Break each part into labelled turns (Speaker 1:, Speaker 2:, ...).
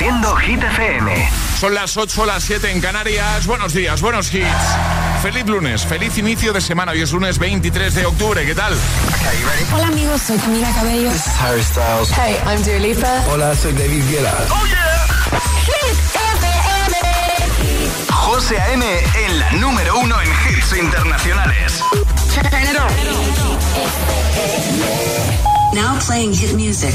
Speaker 1: Reproduciendo Hit FM.
Speaker 2: Son las 8, las 7 en Canarias. Buenos días, buenos hits. Feliz lunes, feliz inicio de semana. Hoy es lunes 23 de octubre. ¿Qué tal?
Speaker 3: Hola amigos, soy Camila Cabello.
Speaker 4: This is Harry Styles.
Speaker 3: Hey, I'm Dua Lipa.
Speaker 4: Hola, soy David Guetta.
Speaker 1: ¡Oh, yeah!
Speaker 3: Hit
Speaker 1: FM. José A.M. en la número uno en hits internacionales.
Speaker 5: Now playing hit music.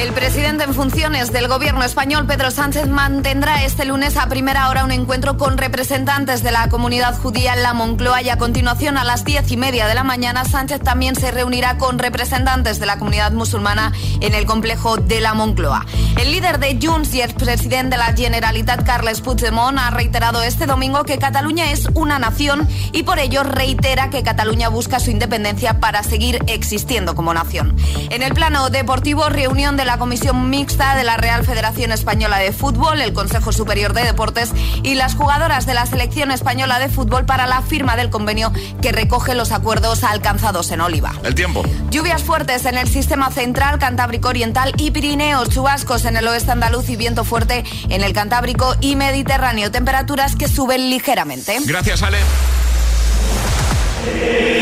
Speaker 6: El presidente en funciones del gobierno español, Pedro Sánchez, mantendrá este lunes a primera hora un encuentro con representantes de la comunidad judía en la Moncloa y a continuación a las diez y media de la mañana Sánchez también se reunirá con representantes de la comunidad musulmana en el complejo de la Moncloa. El líder de Junts y expresidente de la Generalitat, Carles Puigdemont, ha reiterado este domingo que Cataluña es una nación y por ello reitera que Cataluña busca su independencia para seguir existiendo como nación. En el plano deportivo, reunión de la Comisión Mixta de la Real Federación Española de Fútbol, el Consejo Superior de Deportes y las jugadoras de la Selección Española de Fútbol para la firma del convenio que recoge los acuerdos alcanzados en Oliva.
Speaker 2: El tiempo.
Speaker 6: Lluvias fuertes en el sistema central, Cantábrico Oriental y Pirineos, chubascos en el oeste andaluz y viento fuerte en el Cantábrico y Mediterráneo. Temperaturas que suben ligeramente.
Speaker 2: Gracias, Ale.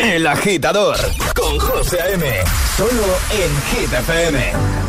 Speaker 1: El agitador con José A.M. Solo en Hit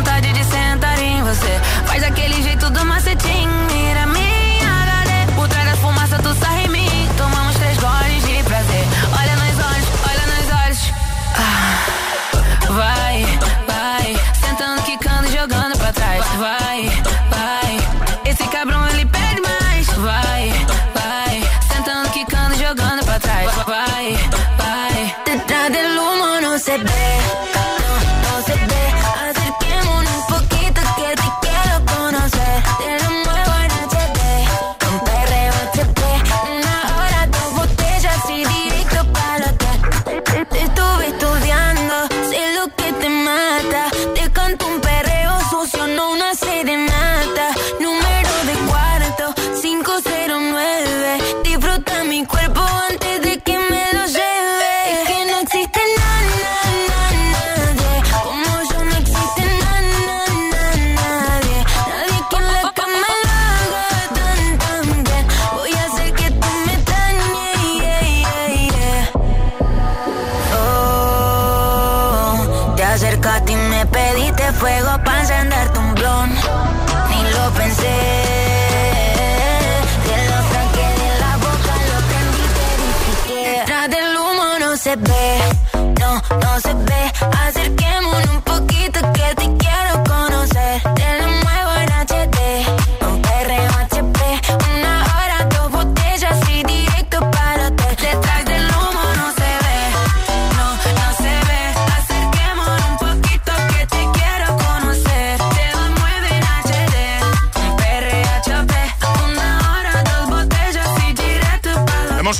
Speaker 7: se.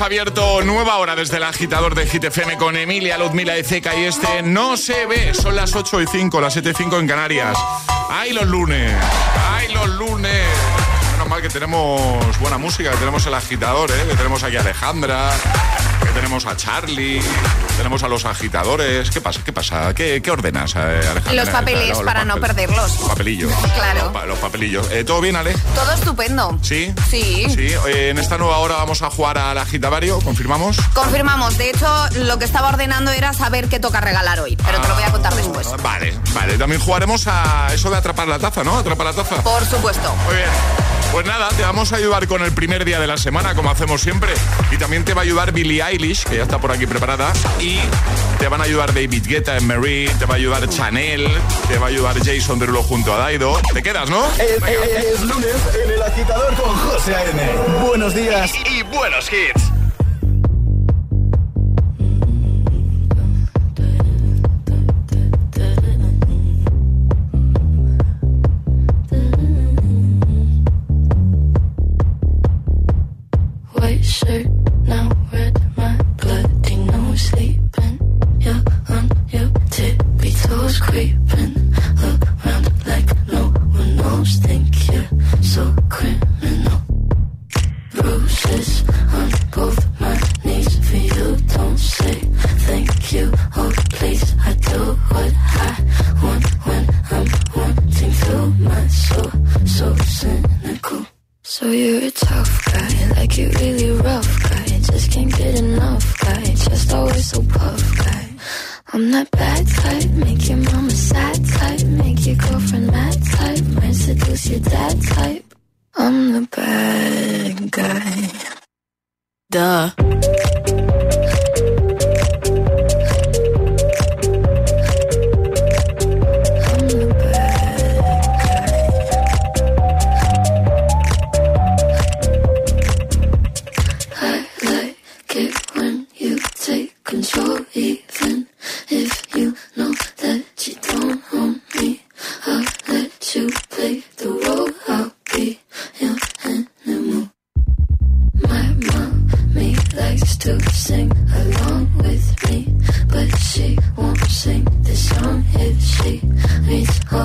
Speaker 2: Abierto nueva hora desde el agitador de Hit FM con Emilia, Luzmila y Zeca y este no se ve. Son las 8 y 5, las 7 y 5 en Canarias. ¡Ay, los lunes! ¡Ay, los lunes! Menos mal que tenemos buena música, que tenemos el agitador, ¿eh? que tenemos aquí Alejandra, tenemos a Charlie, tenemos a los agitadores. ¿Qué pasa? ¿Qué pasa? ¿Qué, ordenas, eh, Alejandra?
Speaker 6: Los papeles para no perderlos.
Speaker 2: Los papelillos.
Speaker 6: Claro.
Speaker 2: Los, papelillos. Eh, ¿Todo bien, Ale?
Speaker 6: Todo estupendo.
Speaker 2: ¿Sí?
Speaker 6: Sí.
Speaker 2: Sí. en esta nueva hora vamos a jugar al agitavario, ¿confirmamos?
Speaker 6: Confirmamos. De hecho, lo que estaba ordenando era saber qué toca regalar hoy, pero te lo voy a contar después.
Speaker 2: Ah, vale, vale. También jugaremos a eso de atrapar la taza, ¿no? Atrapar la taza.
Speaker 6: Por supuesto.
Speaker 2: Muy bien. Pues nada, te vamos a ayudar con el primer día de la semana, como hacemos siempre. Y también te va a ayudar Billie Eilish, que ya está por aquí preparada. Y te van a ayudar David Guetta en Marie, te va a ayudar Chanel, te va a ayudar Jason Derulo junto a Daido. Te quedas, ¿no?
Speaker 8: Es, lunes en el agitador con José A.M. Buenos días y buenos hits.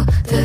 Speaker 9: The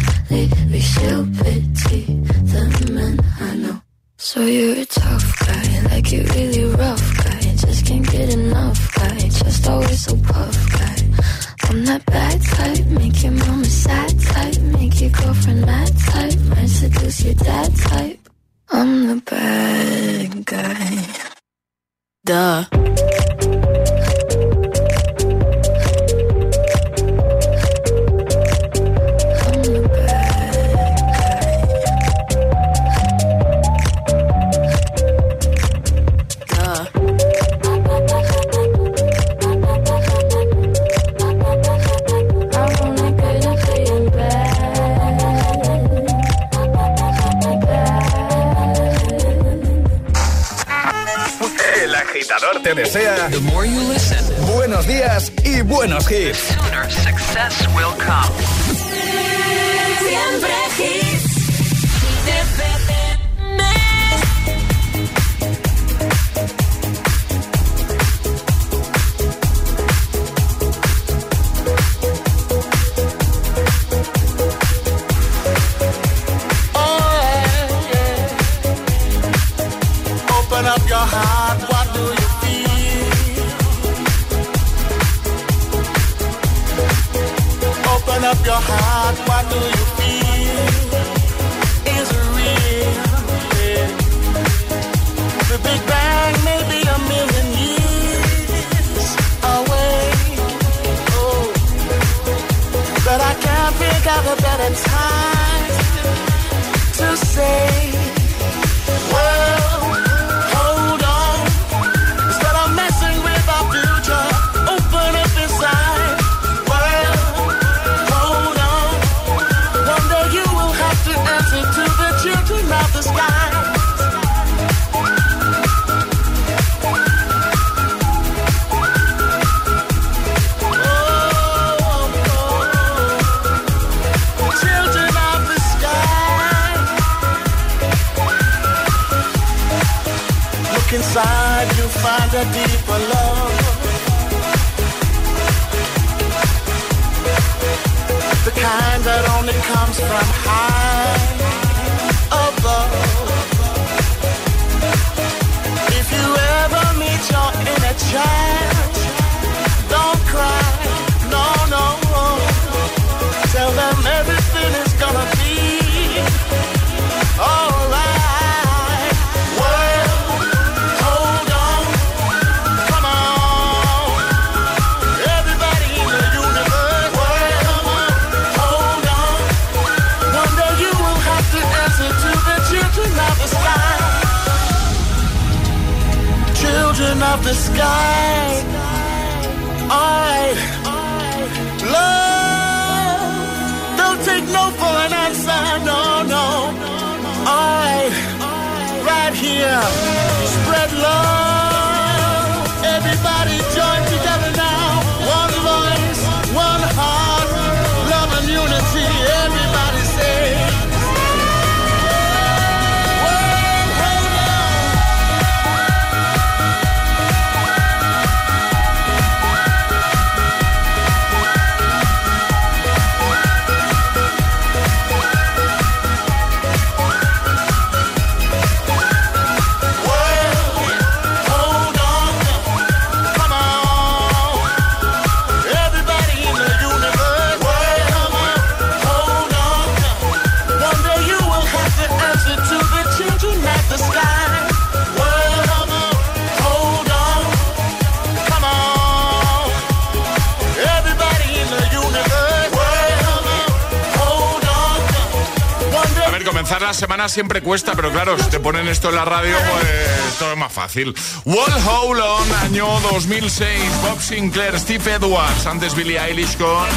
Speaker 2: semana siempre cuesta, pero claro, si te ponen esto en la radio, pues todo es más fácil. Wall Hold On, año 2006. Bob Sinclair, Steve Edwards, antes Billie Eilish con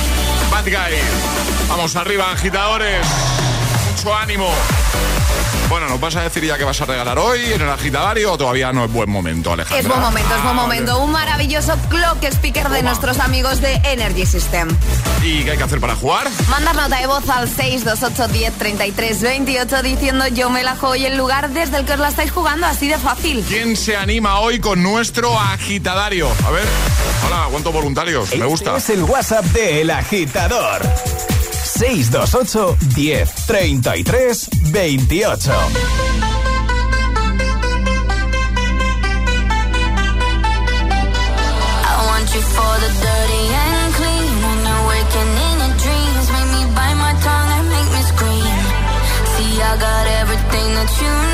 Speaker 2: Bad Guy. Vamos arriba, agitadores. Mucho ánimo. Bueno, ¿nos vas a decir ya que vas a regalar hoy en el agitadario o todavía no es buen momento, Alejandra?
Speaker 6: Es buen momento, es buen ah, momento. Un maravilloso clock speaker de nuestros amigos de Energy System.
Speaker 2: ¿Y qué hay que hacer para jugar?
Speaker 6: Mandar nota de voz al 628 10 33 28 diciendo yo me la juego y el lugar desde el que os la estáis jugando, así de fácil.
Speaker 2: ¿Quién se anima hoy con nuestro agitadario? A ver, hola, ¿cuántos voluntarios? me gusta.
Speaker 1: Este es el WhatsApp de El Agitador. 628 10 33 28.
Speaker 7: you for the dirty and clean When you're waking in your dreams Make me bite my tongue and make me scream See, I got everything that you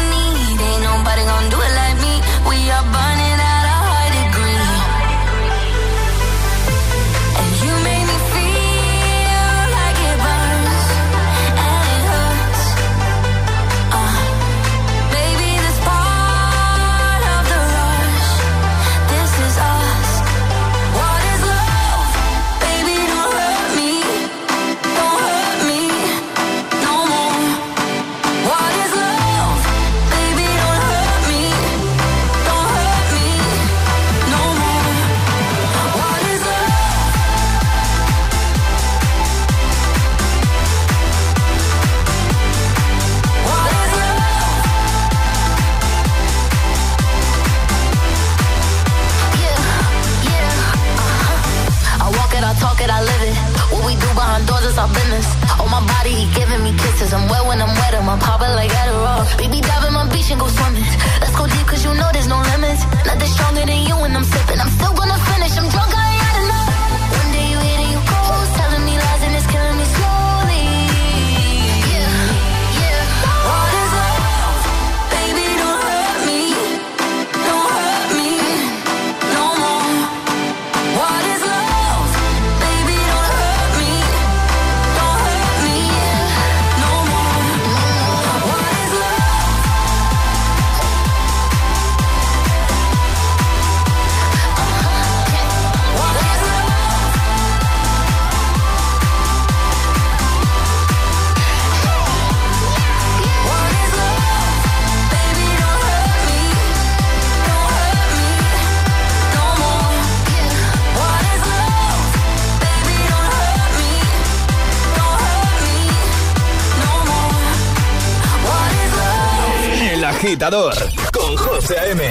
Speaker 1: con José A.M.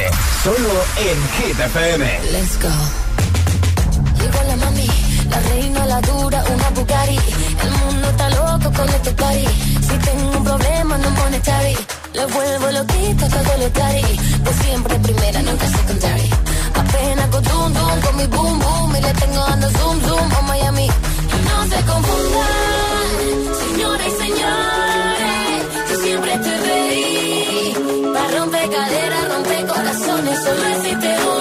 Speaker 1: Solo en Hit.
Speaker 7: Let's go. Llegó la mami, la reina, la dura, una Bugatti. El mundo está loco con este party. Si tengo un problema, no pone tari. Le vuelvo loquito todo lo cari. De siempre primera, nunca secondary. Apenas con zoom, zoom, con mi boom, boom. Y le tengo ando zoom, zoom, a Miami. no se confundan, señora y señores. Yo siempre te reí cadera, rompe corazones, solo existe una.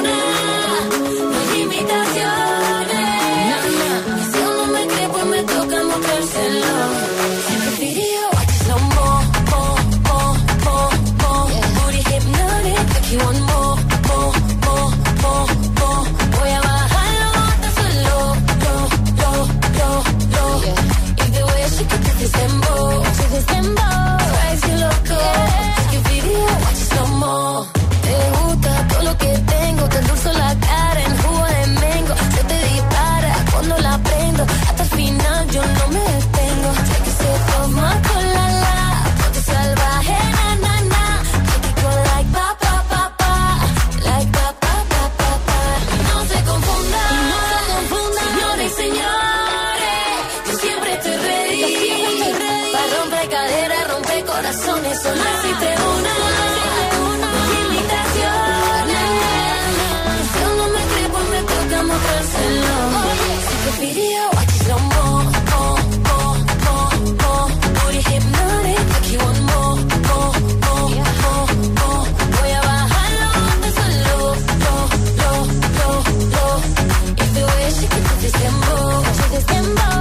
Speaker 2: desde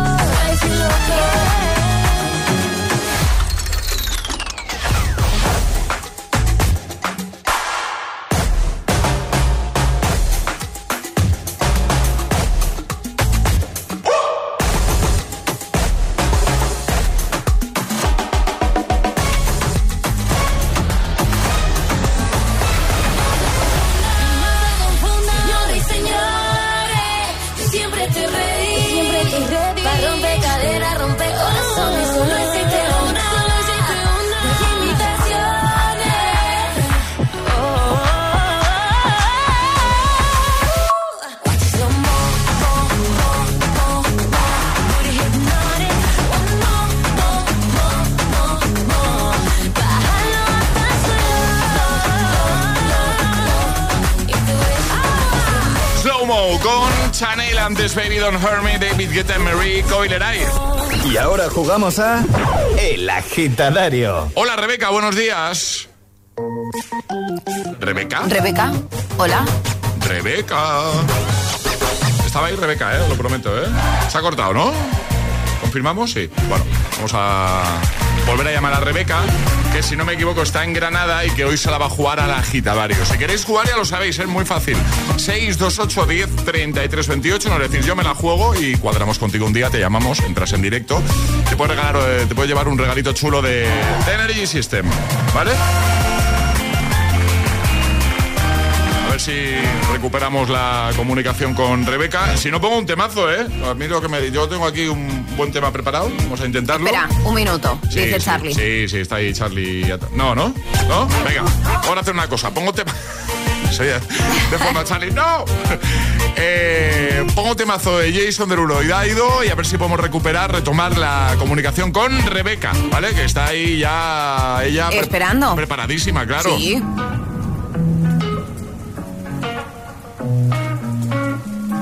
Speaker 1: Y ahora jugamos a El Agitadario.
Speaker 2: Hola Rebeca, buenos días. Rebeca.
Speaker 6: Rebeca, hola.
Speaker 2: Rebeca. Estaba ahí Rebeca, ¿eh? Lo prometo, ¿eh? Se ha cortado, ¿no? ¿Confirmamos? Sí. Bueno, vamos a volver a llamar a Rebeca, que si no me equivoco está en Granada y que hoy se la va a jugar al agitadario. Si queréis jugar ya lo sabéis, es muy fácil. 628 10 33 28, nos decís yo me la juego y cuadramos contigo un día, te llamamos, entras en directo. Te puedes, regalar, eh, te puedes llevar un regalito chulo de, de Energy System, ¿vale? Si recuperamos la comunicación con Rebeca. Si no pongo un temazo, ¿eh? A mí lo que me yo tengo aquí un buen tema preparado. Vamos a intentarlo.
Speaker 6: Espera, un minuto,
Speaker 2: Sí,
Speaker 6: dice
Speaker 2: sí,
Speaker 6: Charlie.
Speaker 2: Sí, sí, está ahí Charlie. No, ¿no? ¿No? Venga, ahora hacer una cosa. Pongo tema. Soy de fondo a Charlie. ¡No! Eh, pongo temazo de Jason Derulo y Daido y a ver si podemos recuperar, retomar la comunicación con Rebeca, ¿vale? Que está ahí ya ella pre-
Speaker 6: Esperando.
Speaker 2: preparadísima, claro.
Speaker 6: Sí.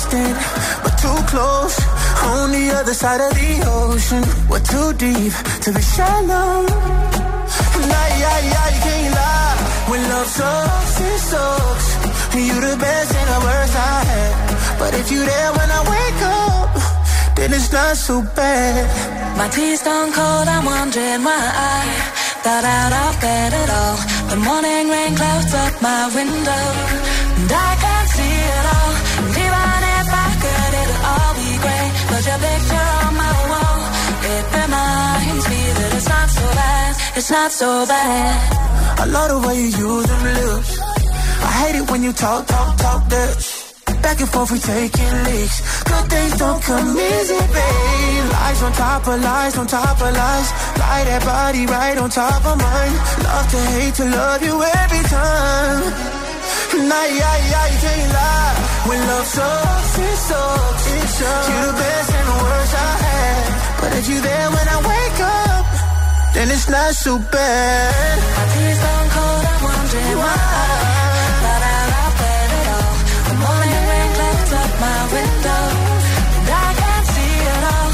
Speaker 5: Distant, but too close. On the other side of the ocean. We're too deep to be shallow. Nah, yeah, yeah, you can't lie. When love sucks, it sucks. You're the best and the worst I had. But if you're there when I wake up, then it's not so bad.
Speaker 10: My tea's gone cold, I'm wondering why I got out of bed at all. The morning rain clouds up my window, and I picture on my wall, it reminds me that it's not so bad, it's not so bad.
Speaker 5: I love the way you use them lips. I hate it when you talk, talk, talk that. Back and forth, we taking leaks. Good things don't come easy, babe. Lies on top of lies, on top of lies. Lie that body right on top of mine. Love to hate to love you every time. Nah, yeah, yeah, you can't lie. When love sucks, not so bad.
Speaker 10: My tea's cold, I'm wondering why I got out of bed at all. The morning rain clouds up my window, and I can't see it all.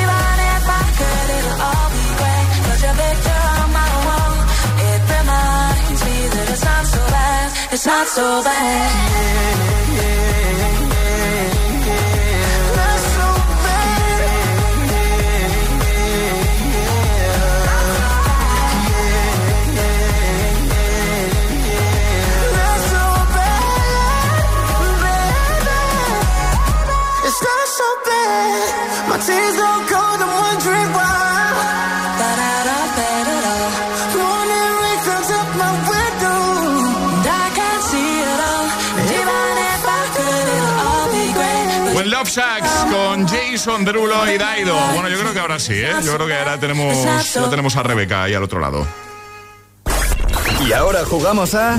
Speaker 10: Even if I could, it'll all be great. But your picture on my wall, it reminds me that it's not so bad, it's not so bad.
Speaker 5: Not
Speaker 2: Love Sacks con Jason Derulo y Daido. Bueno, yo creo que ahora sí, ¿eh? Yo creo que ahora tenemos, ya tenemos a Rebeca ahí al otro lado.
Speaker 1: Y ahora jugamos a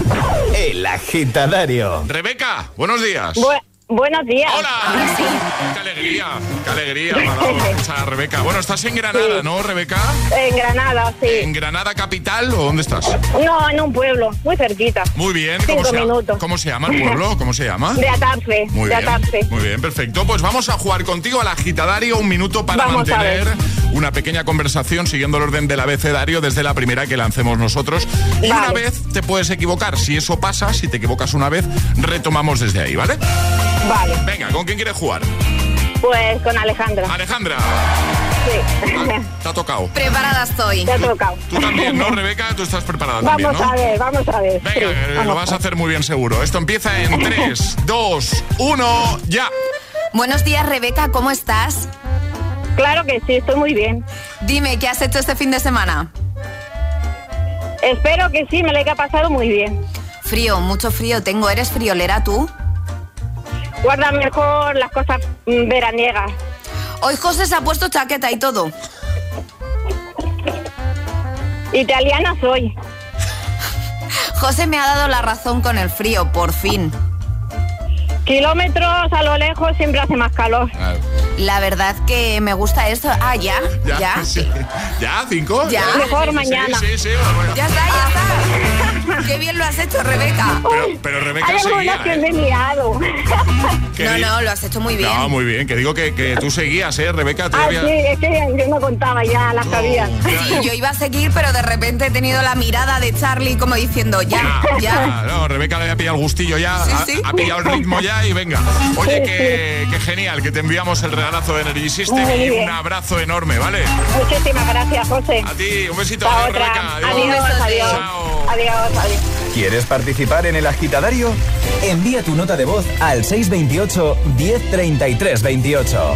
Speaker 1: El Agitadario.
Speaker 2: Rebeca, buenos días.
Speaker 11: Bu- buenos días.
Speaker 2: ¡Hola! ¡Qué alegría! ¡Qué alegría! me a Rebeca. Bueno, estás en Granada, ¿no, Rebeca?
Speaker 11: En Granada, sí.
Speaker 2: ¿En Granada capital o dónde estás?
Speaker 11: No, en un pueblo, muy cerquita.
Speaker 2: Muy bien.
Speaker 11: Cinco
Speaker 2: ¿Cómo se, llama?
Speaker 11: minutos.
Speaker 2: ¿Cómo se llama el pueblo? ¿Cómo se llama?
Speaker 11: De Atarfe.
Speaker 2: Muy
Speaker 11: de
Speaker 2: bien,
Speaker 11: Atarfe.
Speaker 2: muy bien, perfecto. Pues vamos a jugar contigo al agitadario un minuto para
Speaker 11: Vamos a
Speaker 2: mantener una pequeña conversación siguiendo el orden del abecedario desde la primera que lancemos nosotros. Y una vez te puedes equivocar. Si eso pasa, si te equivocas una vez, retomamos desde ahí, ¿vale?
Speaker 11: Vale,
Speaker 2: Venga, ¿con quién quieres jugar?
Speaker 11: pues con Alejandra.
Speaker 2: Alejandra,
Speaker 11: Sí.
Speaker 2: te ha tocado.
Speaker 6: Preparada estoy.
Speaker 11: Te ha tocado.
Speaker 2: Tú también, ¿no, Rebeca? Tú estás preparada
Speaker 11: Vamos
Speaker 2: también, ¿no?
Speaker 11: a ver, vamos a ver.
Speaker 2: Venga,
Speaker 11: Sí,
Speaker 2: eh, lo
Speaker 11: vamos
Speaker 2: vas a hacer muy bien seguro. Esto empieza en 3, 2, 1, ya.
Speaker 6: Buenos días, Rebeca, ¿cómo estás?
Speaker 11: Claro que sí, estoy muy bien.
Speaker 6: Dime, ¿qué has hecho este fin de semana?
Speaker 11: Espero que sí, me lo haya pasado muy bien.
Speaker 6: Frío, mucho frío tengo. ¿Eres friolera tú?
Speaker 12: Guarda mejor las cosas veraniegas.
Speaker 6: Hoy José se ha puesto chaqueta y todo.
Speaker 12: Italiana soy.
Speaker 6: José me ha dado la razón con el frío, por fin.
Speaker 12: Kilómetros a lo lejos siempre hace más calor.
Speaker 2: Claro.
Speaker 6: La verdad que me gusta esto. Ah, ya, ya.
Speaker 2: sí. ¿Ya? ¿Cinco?
Speaker 6: Ya.
Speaker 12: Mejor
Speaker 2: Sí,
Speaker 12: mañana.
Speaker 2: Sí, sí, bueno.
Speaker 6: Ya está, ya está. Qué bien lo has hecho, Rebeca.
Speaker 2: Pero, pero Rebeca
Speaker 12: Hay
Speaker 2: seguía.
Speaker 12: algunas que
Speaker 2: ¿eh?
Speaker 12: me he liado.
Speaker 2: Que
Speaker 6: No, no, lo has hecho muy bien.
Speaker 2: No, muy bien. Que digo que, que tú seguías, ¿eh, Rebeca?
Speaker 12: Ah, sí, es que yo no contaba ya, las sabía.
Speaker 6: Sí, yo iba a seguir, pero de repente he tenido la mirada de Charlie como diciendo, ya, ya.
Speaker 2: Ah, no, Rebeca le había pillado el gustillo ya,
Speaker 6: Sí,
Speaker 2: ha,
Speaker 6: sí.
Speaker 2: ha pillado el ritmo ya y venga. Oye,
Speaker 12: Sí,
Speaker 2: que, que genial, que te enviamos el regalazo de Energy System
Speaker 12: Muy
Speaker 2: y
Speaker 12: bien.
Speaker 2: un abrazo enorme, ¿vale?
Speaker 12: Muchísimas gracias, José.
Speaker 2: A ti, un besito,
Speaker 12: Hasta
Speaker 2: adiós,
Speaker 12: otra.
Speaker 2: Rebeca.
Speaker 12: Adiós, adiós.
Speaker 2: Chao.
Speaker 12: Adiós, adiós.
Speaker 1: ¿Quieres participar en el agitadario? Envía tu nota de voz al 628 1033 28.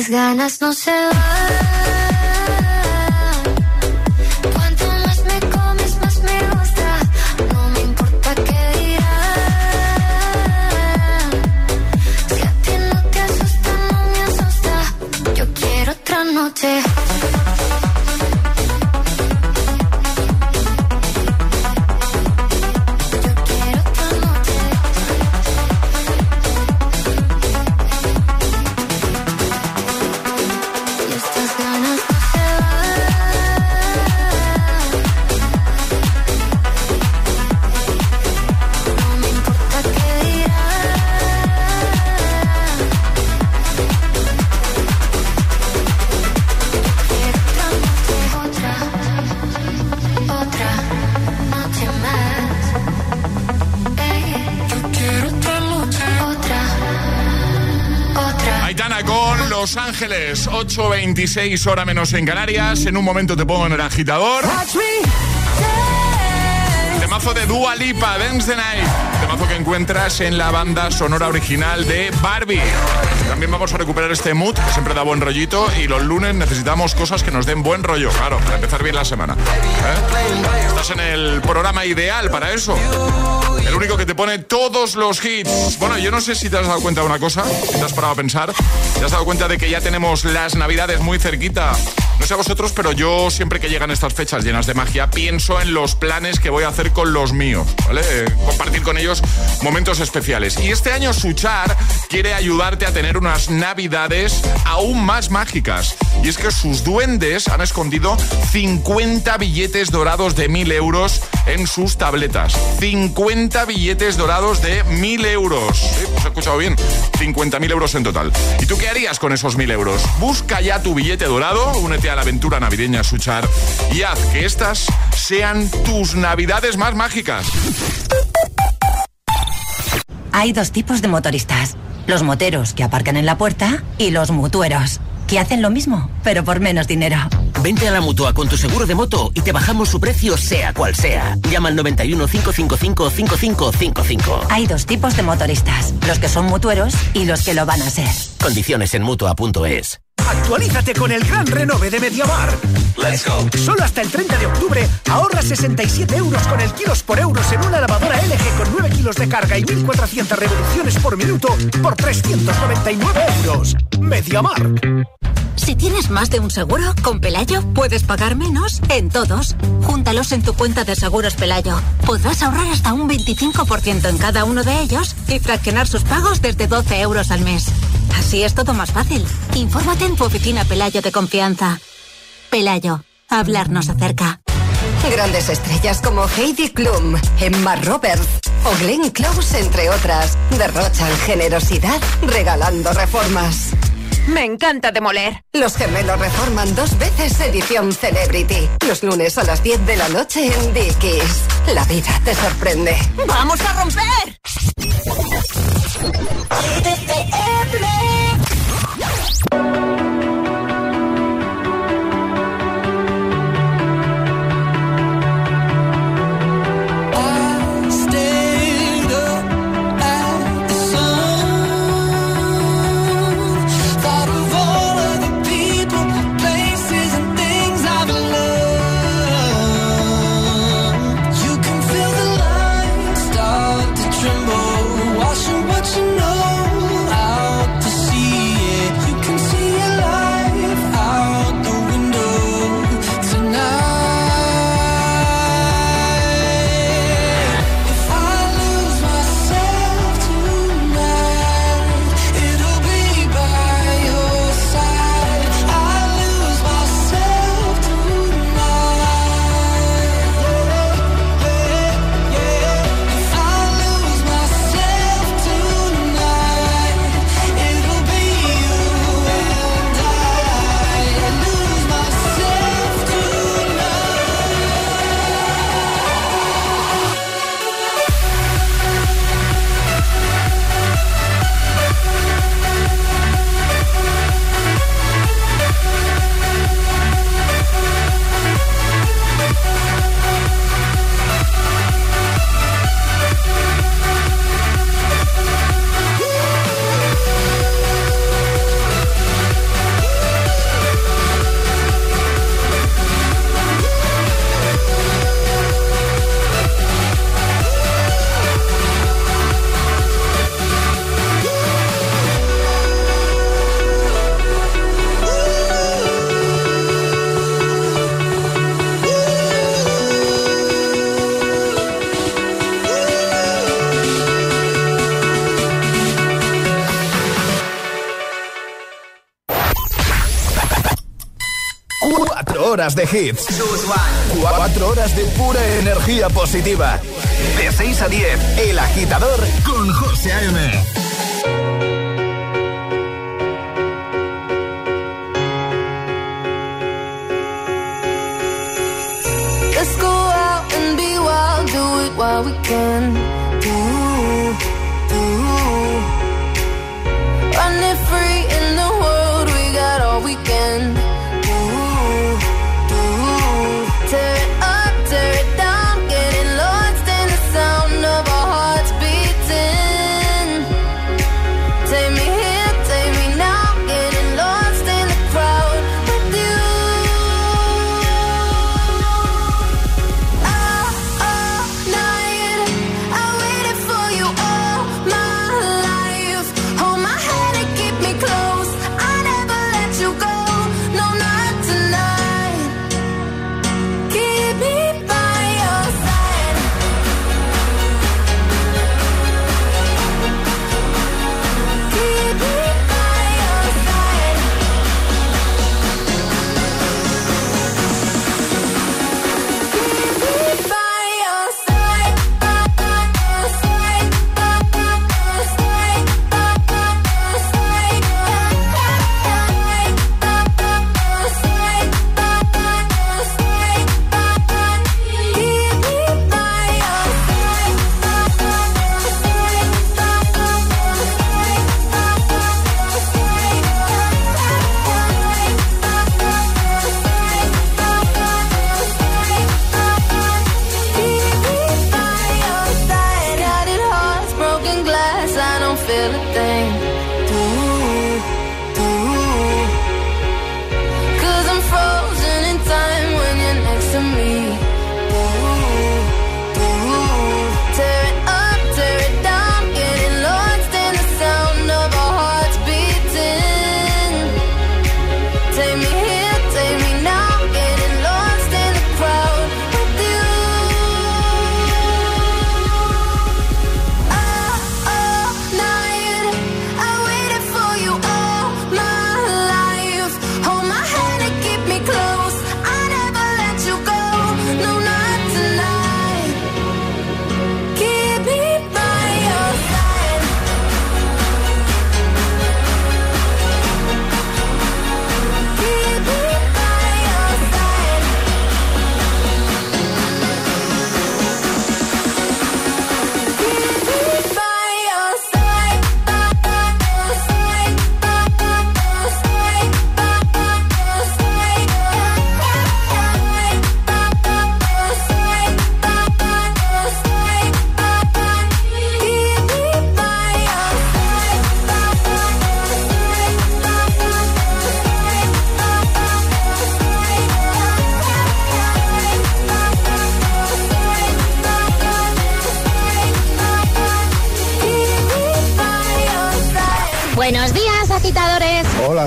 Speaker 13: estas ganas no se van.
Speaker 2: Ángeles, 8.26 hora menos en Canarias. En un momento te pongo en el agitador. Temazo de Dua Lipa, Dance the Night. Temazo que encuentras en la banda sonora original de Barbie. También vamos a recuperar este mood, que siempre da buen rollito. Y los lunes necesitamos cosas que nos den buen rollo, claro, para empezar bien la semana. ¿Eh? Estás en el programa ideal para eso. El único que te pone todos los hits. Bueno, yo no sé si te has dado cuenta de una cosa, si te has parado a pensar. Te has dado cuenta de que ya tenemos las navidades muy cerquita. No sé a vosotros, pero yo siempre que llegan estas fechas llenas de magia, pienso en los planes que voy a hacer con los míos, ¿vale? Eh, compartir con ellos momentos especiales. Y este año Suchar quiere ayudarte a tener unas navidades aún más mágicas. Y es que sus duendes han escondido 50 billetes dorados de 1000 euros en sus tabletas. 50 billetes dorados de 1000 euros. ¿Sí? ¿Os he escuchado bien? 50.000 euros en total. ¿Y tú qué harías con esos 1000 euros? Busca ya tu billete dorado, únete a la aventura navideña Suchar y haz que estas sean tus navidades más mágicas.
Speaker 14: Hay dos tipos de motoristas. Los moteros que aparcan en la puerta y los mutueros, que hacen lo mismo, pero por menos dinero.
Speaker 15: Vente a la mutua con tu seguro de moto y te bajamos su precio, sea cual sea. Llama al 91 555 5555.
Speaker 16: Hay dos tipos de motoristas: los que son mutueros y los que lo van a ser.
Speaker 15: Condiciones en mutua.es.
Speaker 17: Actualízate con el gran renove de Mediamar.
Speaker 15: Let's go.
Speaker 17: Solo hasta el 30 de octubre ahorra 67 euros con el kilos por euros en una lavadora LG con 9 kilos de carga y 1400 revoluciones por minuto por 399 euros. Mediamar.
Speaker 14: Si tienes más de un seguro, con Pelayo puedes pagar menos en todos. Júntalos en tu cuenta de seguros Pelayo. Podrás ahorrar hasta un 25% en cada uno de ellos y fraccionar sus pagos desde 12 euros al mes. Así es todo más fácil. Infórmate en tu oficina Pelayo de confianza. Pelayo, hablarnos acerca.
Speaker 18: Grandes estrellas como Heidi Klum, Emma Roberts o Glenn Close, entre otras, derrochan generosidad regalando reformas.
Speaker 19: Me encanta demoler.
Speaker 18: Los gemelos reforman dos veces edición Celebrity. Los lunes a las 10 de la noche en Dickies. La vida te sorprende.
Speaker 19: ¡Vamos a romper!
Speaker 1: Horas de hits. Cuatro horas de pura energía positiva. De 6 a 10, El Agitador con José A.M.
Speaker 10: Let's go out and be wild, do it while we can.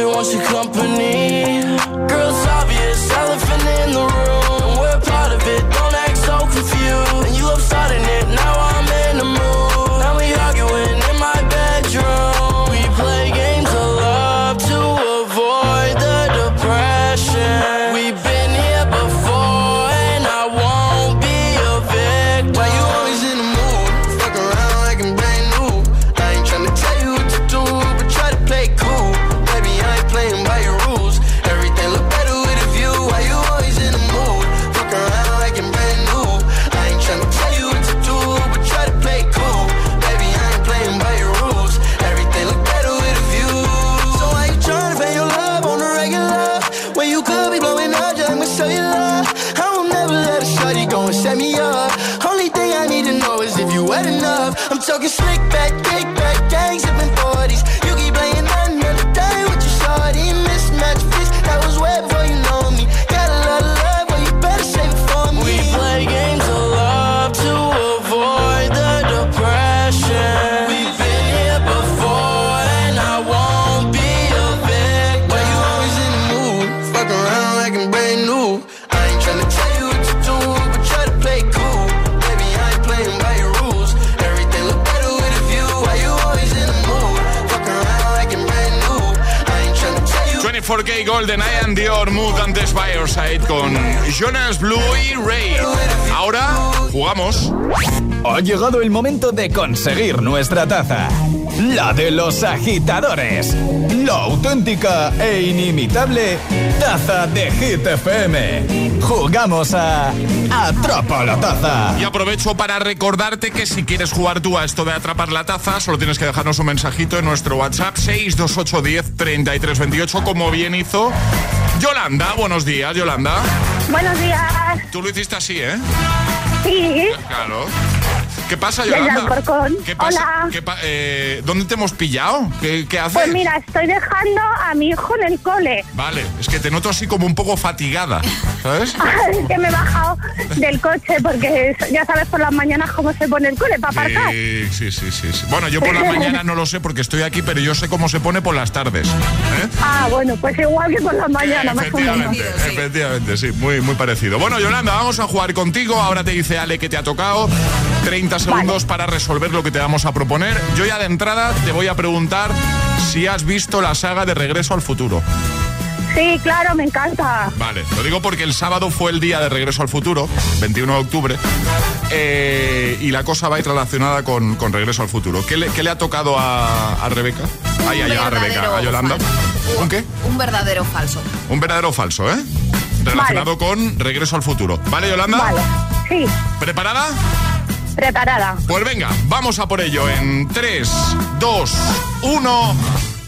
Speaker 5: I just want your
Speaker 2: antes by your side con Jonas Blue y Ray. Ahora jugamos.
Speaker 1: Ha llegado el momento de conseguir nuestra taza. La de los agitadores. La auténtica e inimitable taza de Hit FM. Jugamos a Atrapa la taza.
Speaker 2: Y aprovecho para recordarte que si quieres jugar tú a esto de atrapar la taza, solo tienes que dejarnos un mensajito en nuestro WhatsApp 628 10 33 28, como bien hizo Yolanda. Buenos días, Yolanda.
Speaker 11: Buenos días.
Speaker 2: Tú lo hiciste así, ¿eh?
Speaker 11: Sí.
Speaker 2: Claro. ¿Qué pasa, Yolanda? ¿Qué pasa?
Speaker 11: Hola.
Speaker 2: ¿Qué pa- eh, ¿Dónde te hemos pillado? ¿Qué, qué haces?
Speaker 11: Pues mira, estoy dejando a mi hijo en el cole.
Speaker 2: Vale, es que te noto así como un poco fatigada, ¿sabes?
Speaker 11: Es que me he bajado del coche porque ya sabes por las mañanas cómo se pone el cole para aparcar.
Speaker 2: Sí, sí, sí, sí, sí. Bueno, yo por la mañana no lo sé porque estoy aquí, pero yo sé cómo se pone por las tardes. ¿eh?
Speaker 11: Ah, bueno, pues igual que por las mañanas, más o menos.
Speaker 2: Efectivamente, efectivamente, sí, muy, muy parecido. Bueno, Yolanda, vamos a jugar contigo. Ahora te dice Ale que te ha tocado. 30 segundos para resolver lo que te vamos a proponer. Yo ya de entrada te voy a preguntar si has visto la saga de Regreso al Futuro.
Speaker 11: Sí, claro, me encanta.
Speaker 2: Vale, lo digo porque el sábado fue el día de Regreso al Futuro, 21 de octubre, eh, y la cosa va a ir relacionada con, con Regreso al Futuro. ¿Qué le, qué le ha tocado a, a Rebeca? Ay, ay, a Rebeca, a Yolanda. ¿Un qué?
Speaker 6: Un verdadero falso.
Speaker 2: Un verdadero falso, ¿eh? Relacionado con Regreso al Futuro. ¿Vale, Yolanda?
Speaker 11: Vale, sí,
Speaker 2: ¿Preparada?
Speaker 11: Preparada.
Speaker 2: Pues venga, vamos a por ello en 3, 2, 1,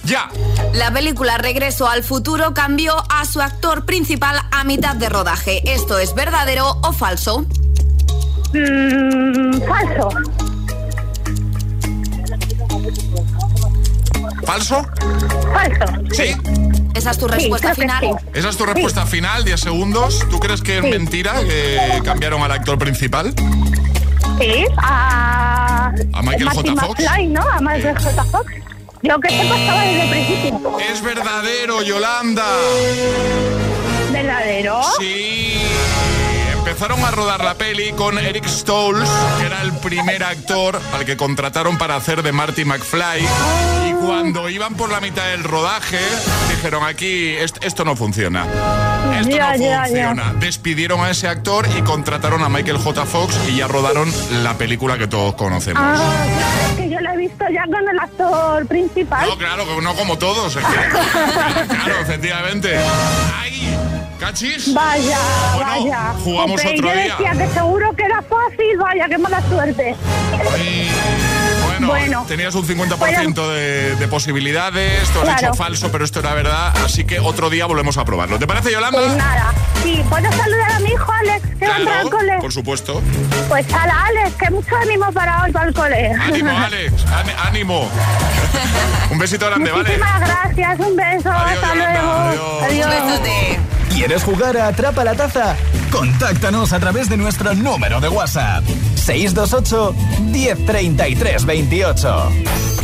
Speaker 2: ya.
Speaker 6: La película Regreso al futuro cambió a su actor principal a mitad de rodaje. ¿Esto es verdadero o falso?
Speaker 11: Mm, falso.
Speaker 2: ¿Falso?
Speaker 11: Falso.
Speaker 2: ¿Sí?
Speaker 6: ¿Esa es tu respuesta final?
Speaker 11: sí.
Speaker 2: ¿Esa es tu respuesta final? 10 segundos. ¿Tú crees que es mentira que cambiaron al actor principal?
Speaker 11: Sí, a...
Speaker 2: A Michael J. Fox.
Speaker 11: McFly, ¿no? A Michael J. Fox. Yo que sepa estaba desde el principio.
Speaker 2: Es verdadero, Yolanda.
Speaker 11: ¿Verdadero?
Speaker 2: Sí. Empezaron a rodar la peli con Eric Stoltz, que era el primer actor al que contrataron para hacer de Marty McFly. Y cuando iban por la mitad del rodaje, dijeron aquí, esto no funciona. Esto no funciona. Despidieron a ese actor y contrataron a Michael J. Fox y ya rodaron la película que todos conocemos.
Speaker 11: Ah, claro, que yo la he visto ya con el actor principal.
Speaker 2: No, claro, no como todos. claro, efectivamente. ¡Ay! ¿Cachis?
Speaker 11: Vaya, vaya.
Speaker 2: Jugamos otro
Speaker 11: yo
Speaker 2: día.
Speaker 11: decía que seguro que era fácil, vaya, qué mala suerte.
Speaker 2: bueno, tenías un 50% de, de, posibilidades, tú has dicho falso, pero esto era verdad, así que otro día volvemos a probarlo. ¿Te parece, Yolanda?
Speaker 11: Pues nada. Sí, ¿puedo saludar a mi hijo Alex, que va a entrar al cole?
Speaker 2: Por supuesto.
Speaker 11: Pues hala, Alex, que mucho ánimo para hoy para el cole.
Speaker 2: Ánimo, Alex, ánimo. un besito grande,
Speaker 11: Muchísimas
Speaker 2: ¿vale?
Speaker 11: gracias, un beso, hasta luego.
Speaker 2: Adiós.
Speaker 11: Adiós.
Speaker 9: ¿Quieres jugar a Atrapa la Taza? Contáctanos a través de nuestro número de WhatsApp. 628 1033 28.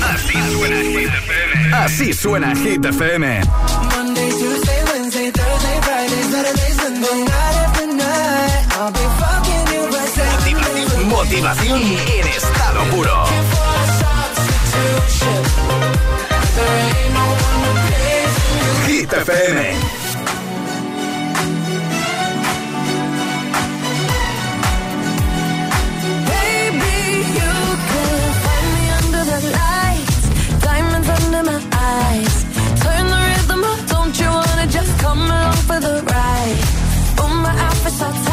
Speaker 9: Así suena Hit FM. Así suena Hit FM.
Speaker 19: Monday, Tuesday, Wednesday, Thursday, Friday, Saturday, Sunday, night after night. I'll be fucking you by
Speaker 9: Motivación, motivación en estado puro. Hit FM.
Speaker 10: My outfit's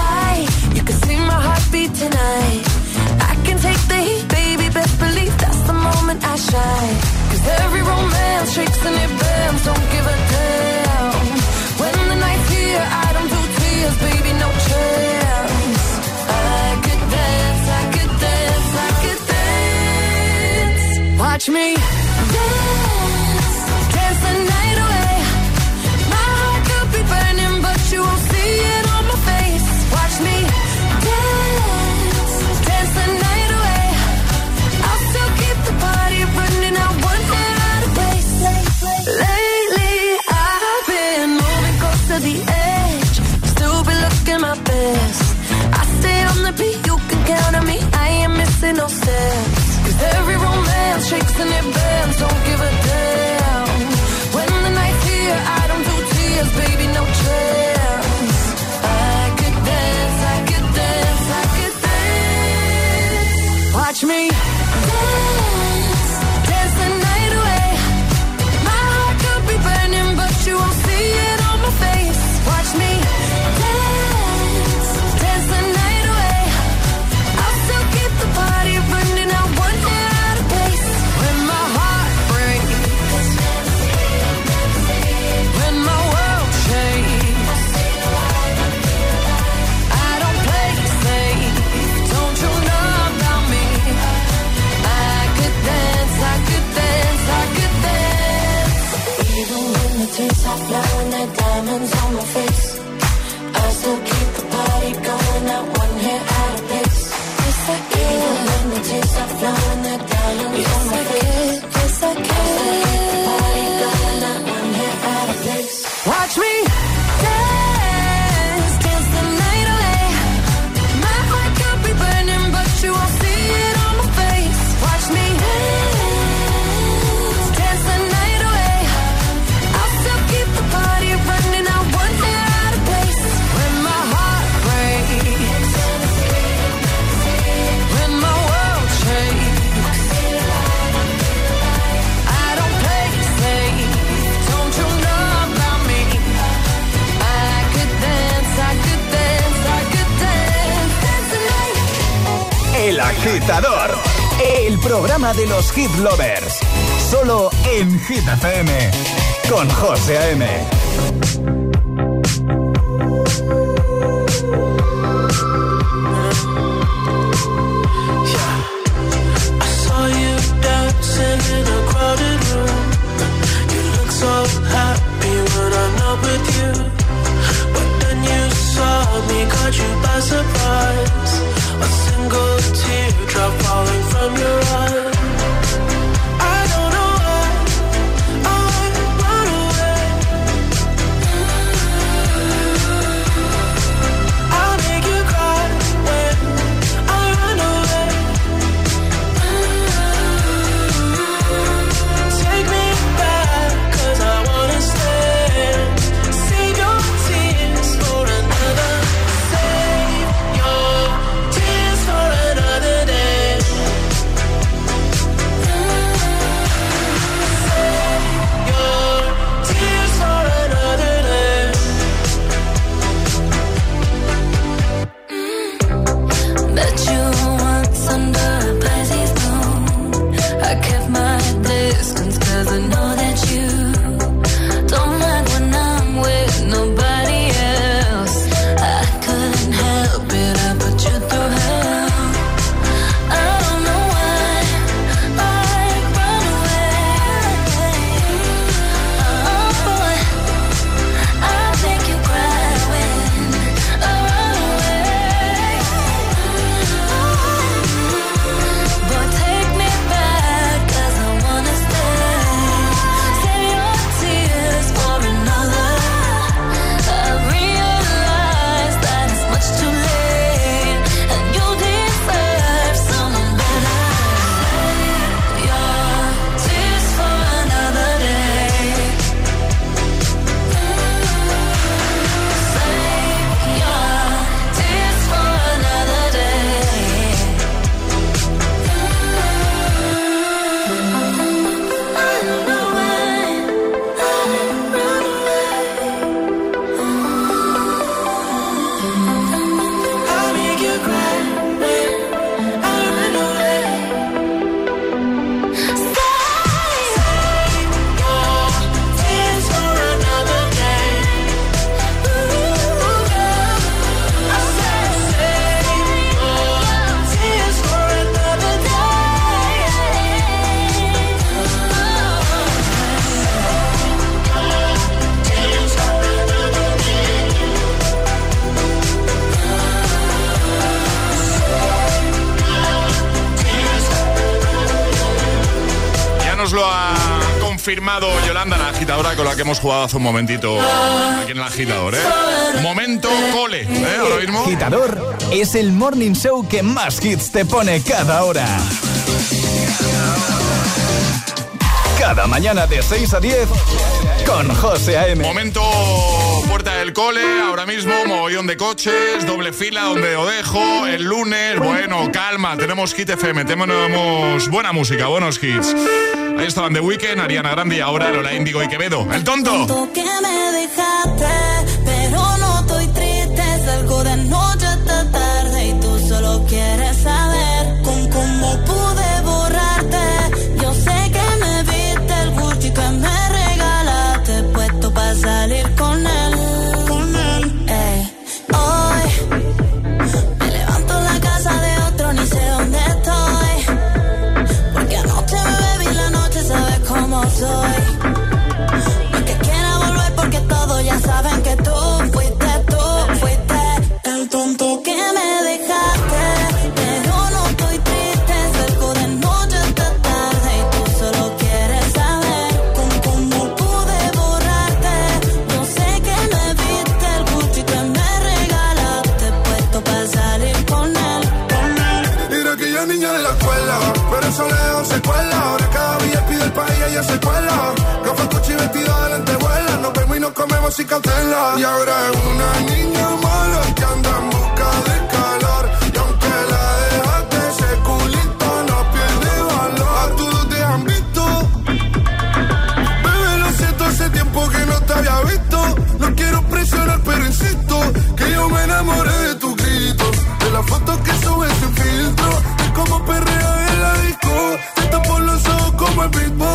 Speaker 9: programa de los hit lovers. Solo en Hit FM. Con José A.M.
Speaker 7: lo ha confirmado Yolanda, la agitadora con la que hemos jugado hace un momentito aquí en el agitador, ¿eh? Momento cole, ¿eh? Ahora mismo.
Speaker 1: Agitador es el morning show que más hits te pone cada hora. Cada mañana de 6 a 10 con José A.M.
Speaker 7: Momento puerta del cole, ahora mismo mogollón de coches, doble fila donde lo dejo, el lunes, bueno, calma, tenemos Hit FM, tenemos buena música, buenos hits. Ahí estaban The Weeknd, Ariana Grande y ahora Lola Índigo y Quevedo. ¡El tonto!
Speaker 20: Comemos sin cautela. Y ahora es una niña mala que anda en busca de calor. Y aunque la dejaste, ese culito no pierde valor. A todos te han visto. Bebé, lo siento, hace tiempo que no te había visto. No quiero presionar, pero insisto que yo me enamoré de tu grito. De las fotos que subes sin filtro. De cómo perrea en la disco. Te como el.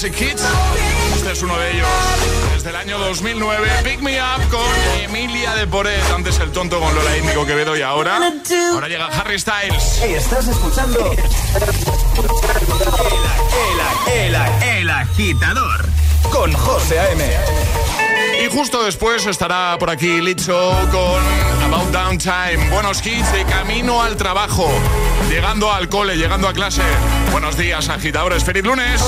Speaker 19: Classic Hits. Este es uno de ellos. Desde el año 2009, Pick Me Up con Emilia de Poret. Antes el tonto con Lola y Nico Quevedo y ahora. Ahora llega Harry Styles.
Speaker 2: Hey, estás escuchando.
Speaker 1: el, el, el, el agitador con José A.M.
Speaker 19: Y justo después estará por aquí Licho Buenos hits de camino al trabajo, llegando al cole, llegando a clase. Buenos días, agitadores. ¡Feliz lunes!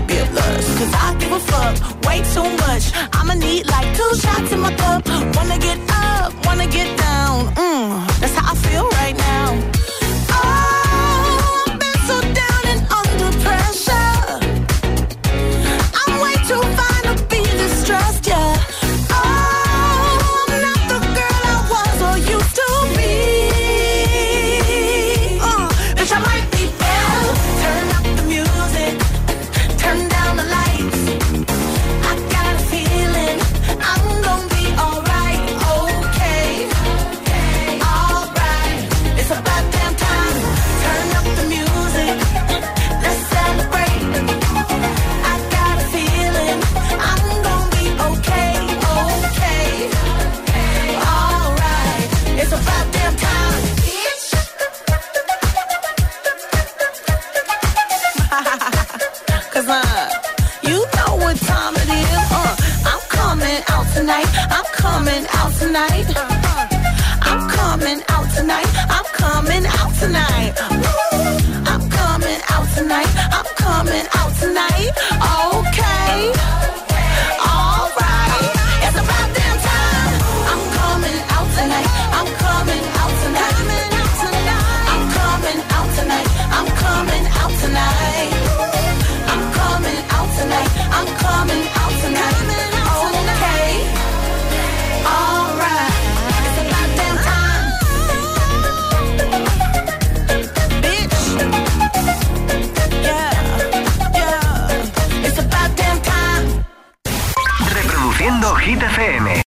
Speaker 7: that. Cause I give a fuck way too much. I'ma need like two shots in my cup. Wanna get up, wanna get down. Mmm, that's how I feel right now. Oh.